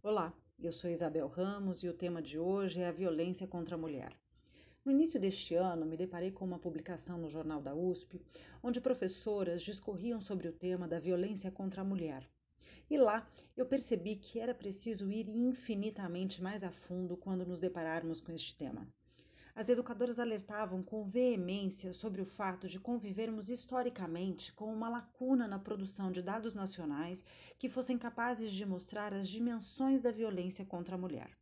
Olá, eu sou Isabel Ramos e o tema de hoje é a violência contra a mulher. No início deste ano, me deparei com uma publicação no jornal da USP, onde professoras discorriam sobre o tema da violência contra a mulher. E lá eu percebi que era preciso ir infinitamente mais a fundo quando nos depararmos com este tema. As educadoras alertavam com veemência sobre o fato de convivermos historicamente com uma lacuna na produção de dados nacionais que fossem capazes de mostrar as dimensões da violência contra a mulher.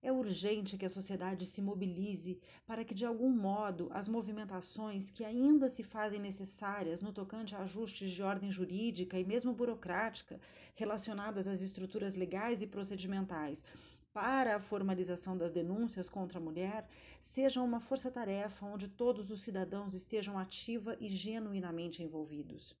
É urgente que a sociedade se mobilize para que, de algum modo, as movimentações que ainda se fazem necessárias no tocante a ajustes de ordem jurídica e mesmo burocrática relacionadas às estruturas legais e procedimentais para a formalização das denúncias contra a mulher seja uma força-tarefa onde todos os cidadãos estejam ativa e genuinamente envolvidos.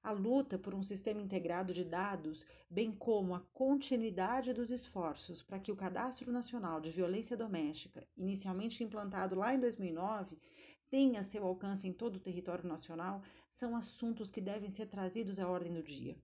A luta por um sistema integrado de dados, bem como a continuidade dos esforços para que o Cadastro Nacional de Violência Doméstica, inicialmente implantado lá em 2009, tenha seu alcance em todo o território nacional, são assuntos que devem ser trazidos à ordem do dia.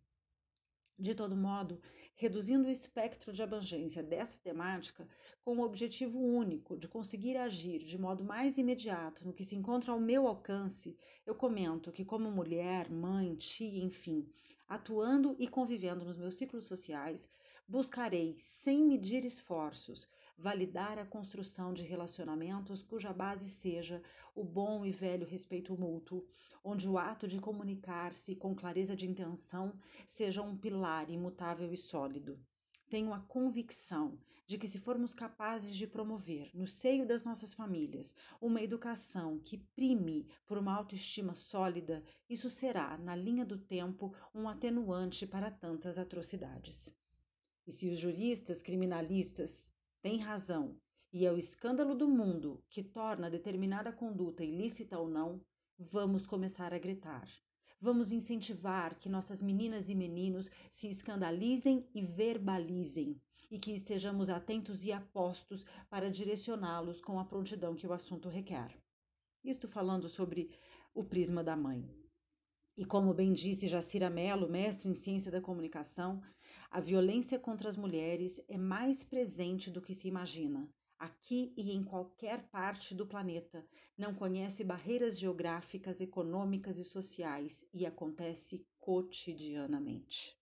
De todo modo, reduzindo o espectro de abrangência dessa temática com o objetivo único de conseguir agir de modo mais imediato no que se encontra ao meu alcance, eu comento que, como mulher, mãe, tia, enfim, atuando e convivendo nos meus ciclos sociais, buscarei, sem medir esforços, validar a construção de relacionamentos cuja base seja o bom e velho respeito mútuo, onde o ato de comunicar-se com clareza de intenção seja um pilar imutável e sólido. Tenho a convicção de que, se formos capazes de promover, no seio das nossas famílias, uma educação que prime por uma autoestima sólida, isso será, na linha do tempo, um atenuante para tantas atrocidades. E se os juristas criminalistas têm razão e é o escândalo do mundo que torna determinada conduta ilícita ou não, vamos começar a gritar. Vamos incentivar que nossas meninas e meninos se escandalizem e verbalizem e que estejamos atentos e apostos para direcioná-los com a prontidão que o assunto requer. Isto falando sobre o prisma da mãe. E como bem disse Jacira Mello, mestre em ciência da comunicação, a violência contra as mulheres é mais presente do que se imagina aqui e em qualquer parte do planeta, não conhece barreiras geográficas, econômicas e sociais e acontece cotidianamente.